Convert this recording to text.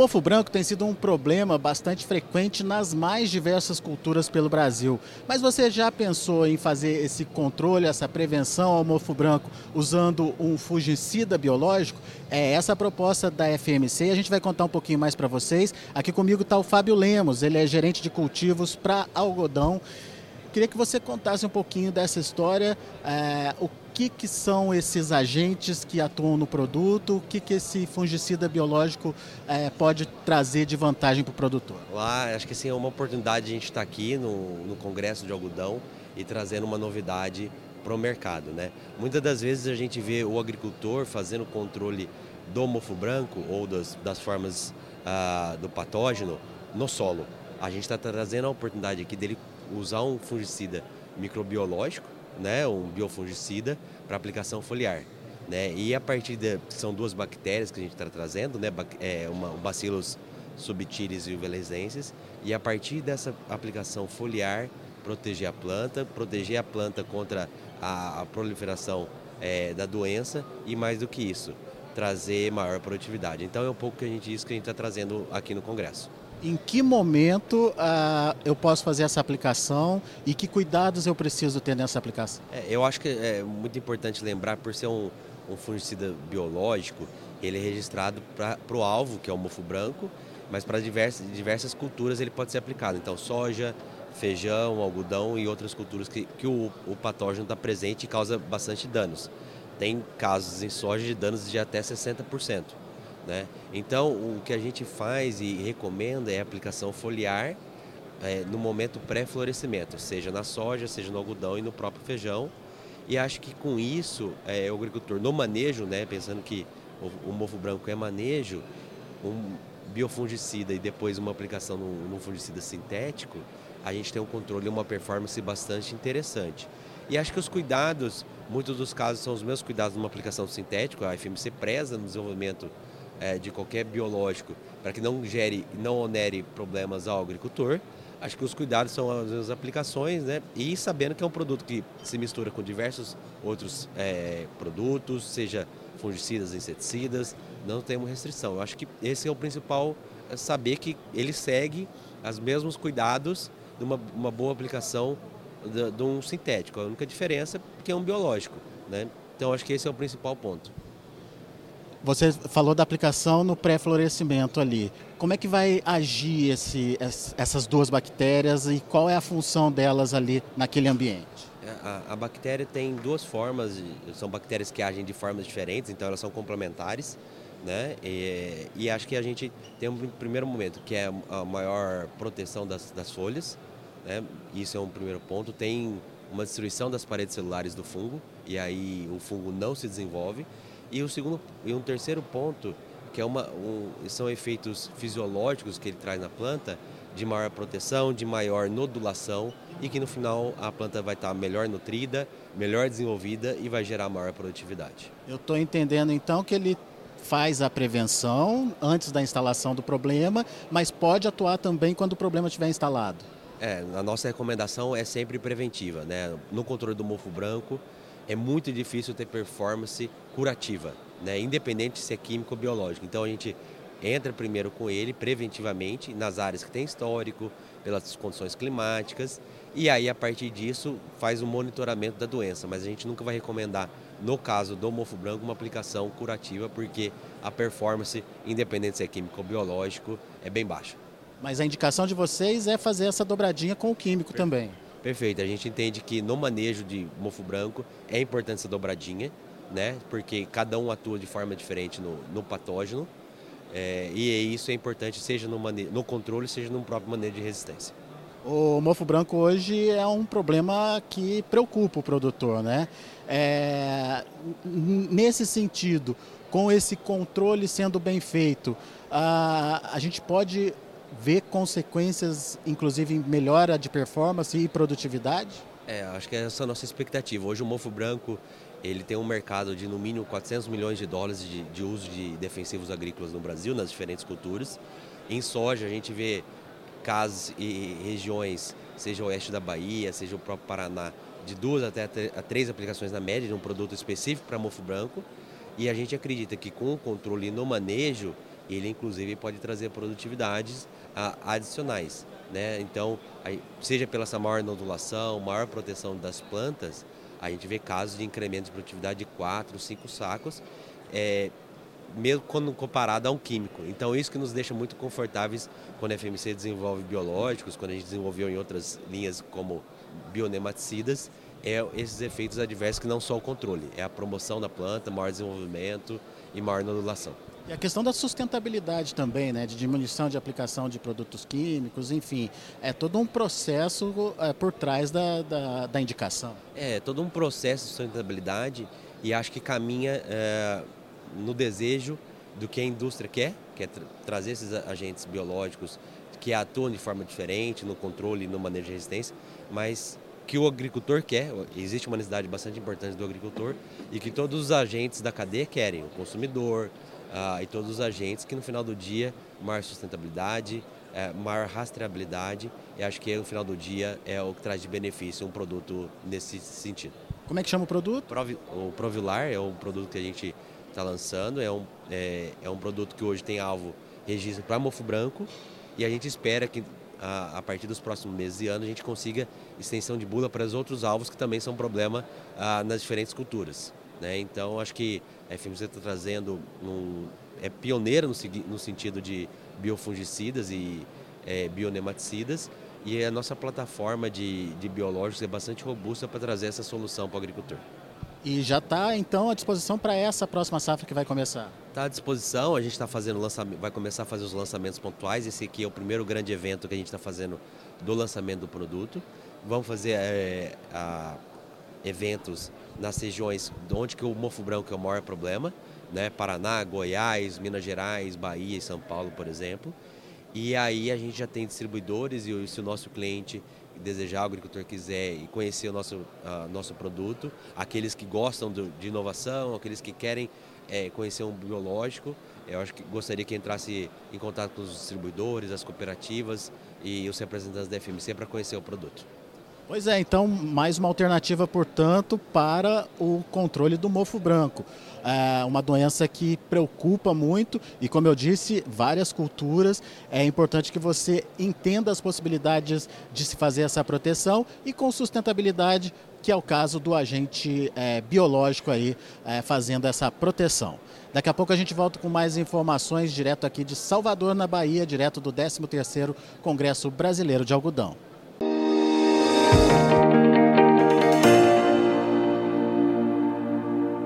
mofo branco tem sido um problema bastante frequente nas mais diversas culturas pelo Brasil. Mas você já pensou em fazer esse controle, essa prevenção ao mofo branco usando um fungicida biológico? É essa a proposta da FMC e a gente vai contar um pouquinho mais para vocês. Aqui comigo está o Fábio Lemos, ele é gerente de cultivos para algodão. Queria que você contasse um pouquinho dessa história, é, o que, que são esses agentes que atuam no produto, o que, que esse fungicida biológico é, pode trazer de vantagem para o produtor. Lá, acho que assim, é uma oportunidade de a gente estar aqui no, no Congresso de Algodão e trazendo uma novidade para o mercado. Né? Muitas das vezes a gente vê o agricultor fazendo controle do mofo branco ou das, das formas ah, do patógeno no solo. A gente está trazendo a oportunidade aqui dele usar um fungicida microbiológico, né, um biofungicida, para aplicação foliar. Né? E a partir de. São duas bactérias que a gente está trazendo, né? É uma, o Bacillus subtilis e o velezensis. E a partir dessa aplicação foliar, proteger a planta, proteger a planta contra a, a proliferação é, da doença e mais do que isso, trazer maior produtividade. Então é um pouco que a gente, isso que a gente está trazendo aqui no Congresso em que momento uh, eu posso fazer essa aplicação e que cuidados eu preciso ter nessa aplicação? É, eu acho que é muito importante lembrar, por ser um, um fungicida biológico, ele é registrado para o alvo, que é o mofo branco, mas para diversas, diversas culturas ele pode ser aplicado. Então, soja, feijão, algodão e outras culturas que, que o, o patógeno está presente e causa bastante danos. Tem casos em soja de danos de até 60%. Né? Então, o que a gente faz e recomenda é a aplicação foliar é, no momento pré-florescimento, seja na soja, seja no algodão e no próprio feijão. E acho que com isso, é, o agricultor, no manejo, né, pensando que o, o mofo branco é manejo, um biofungicida e depois uma aplicação num, fungicida sintético, a gente tem um controle e uma performance bastante interessante. E acho que os cuidados, muitos dos casos são os mesmos cuidados numa aplicação sintética, a FMC preza no desenvolvimento é, de qualquer biológico para que não gere, não onere problemas ao agricultor. Acho que os cuidados são as, aplicações, né? E sabendo que é um produto que se mistura com diversos outros é, produtos, seja fungicidas, inseticidas, não temos restrição. Eu acho que esse é o principal, é saber que ele segue os mesmos cuidados de uma, uma boa aplicação de, de um sintético. A única diferença é que é um biológico, né? Então acho que esse é o principal ponto. Você falou da aplicação no pré-florescimento ali. Como é que vai agir esse, essas duas bactérias e qual é a função delas ali naquele ambiente? É, a, a, bactéria tem duas formas, são bactérias que agem de formas diferentes, então elas são complementares. Né? E, e acho que a gente tem um primeiro momento, que é a maior proteção das, das folhas. Né? Isso é um primeiro ponto. Tem uma destruição das paredes celulares do fungo, e aí o fungo não se desenvolve. E, o segundo, e um terceiro ponto, que é uma, um, são efeitos fisiológicos que ele traz na planta, de maior proteção, de maior nodulação e que no final a planta vai estar melhor nutrida, melhor desenvolvida e vai gerar maior produtividade. Eu estou entendendo então que ele faz a prevenção antes da instalação do problema, mas pode atuar também quando o problema estiver instalado. É, a nossa recomendação é sempre preventiva, né? No controle do mofo branco, é muito difícil ter performance curativa, né? independente se é químico ou biológico. Então a gente entra primeiro com ele preventivamente nas áreas que tem histórico, pelas condições climáticas, e aí a partir disso faz o monitoramento da doença. Mas a gente nunca vai recomendar, no caso do mofo branco, uma aplicação curativa, porque a performance, independente se é químico ou biológico, é bem baixa. Mas a indicação de vocês é fazer essa dobradinha com o químico Perfeito. também. Perfeito. A gente entende que no manejo de mofo branco é importante essa dobradinha, né? Porque cada um atua de forma diferente no, no patógeno. É, e isso é importante, seja no, no controle, seja no próprio manejo de resistência. O mofo branco hoje é um problema que preocupa o produtor, né? É, nesse sentido, com esse controle sendo bem feito, a, a gente pode vê consequências, inclusive, em melhora de performance e produtividade? É, acho que essa é a nossa expectativa. Hoje o mofo branco ele tem um mercado de no mínimo 400 milhões de dólares de, de uso de defensivos agrícolas no Brasil, nas diferentes culturas. Em soja, a gente vê casos e regiões, seja o oeste da Bahia, seja o próprio Paraná, de duas até três aplicações na média de um produto específico para mofo branco. E a gente acredita que com o controle no manejo, ele inclusive pode trazer produtividades adicionais. Né? Então, seja pela essa maior nodulação, maior proteção das plantas, a gente vê casos de incremento de produtividade de 4, 5 sacos, é, mesmo quando comparado a um químico. Então, isso que nos deixa muito confortáveis quando a FMC desenvolve biológicos, quando a gente desenvolveu em outras linhas como bionematicidas, é esses efeitos adversos que não só o controle, é a promoção da planta, maior desenvolvimento e maior nodulação. E a questão da sustentabilidade também, né, de diminuição de aplicação de produtos químicos, enfim, é todo um processo é, por trás da, da, da, indicação. É, todo um processo de sustentabilidade e acho que caminha é, no desejo do que a indústria quer, que é tra trazer esses agentes biológicos que atuam de forma diferente no controle e no manejo de resistência, mas que o agricultor quer, existe uma necessidade bastante importante do agricultor e que todos os agentes da cadeia querem, o consumidor uh, e todos os agentes, que no final do dia, maior sustentabilidade, uh, maior rastreabilidade e acho que no final do dia é o que traz de benefício um produto nesse sentido. Como é que chama o produto? Provi, o Provilar é um produto que a gente está lançando, é um, é, é um produto que hoje tem alvo registro para mofo branco e a gente espera que a, partir dos próximos meses e anos, a gente consiga extensão de bula para os outros alvos que também são problema nas diferentes culturas. Né? Então, acho que a FMC está trazendo, um, é pioneira no, no, sentido de biofungicidas e é, bionematicidas, e a nossa plataforma de, de biológicos é bastante robusta para trazer essa solução para o agricultor. E já está, então, à disposição para essa próxima safra que vai começar? Está à disposição, a gente está fazendo lançamento, vai começar a fazer os lançamentos pontuais. Esse aqui é o primeiro grande evento que a gente está fazendo do lançamento do produto. Vamos fazer é, a, eventos nas regiões onde que o mofo branco é o maior problema, né? Paraná, Goiás, Minas Gerais, Bahia e São Paulo, por exemplo. E aí a gente já tem distribuidores e se o nosso cliente desejar, o agricultor quiser e conhecer o nosso, uh, nosso produto, aqueles que gostam do, de inovação, aqueles que querem é, conhecer um biológico, eu acho que gostaria que entrasse em contato com os distribuidores, as cooperativas e os representantes da FMC para conhecer o produto. Pois é, então mais uma alternativa, portanto, para o controle do mofo branco. É uma doença que preocupa muito e, como eu disse, várias culturas. É importante que você entenda as possibilidades de se fazer essa proteção e com sustentabilidade, que é o caso do agente é, biológico aí é, fazendo essa proteção. Daqui a pouco a gente volta com mais informações direto aqui de Salvador, na Bahia, direto do 13º Congresso Brasileiro de Algodão.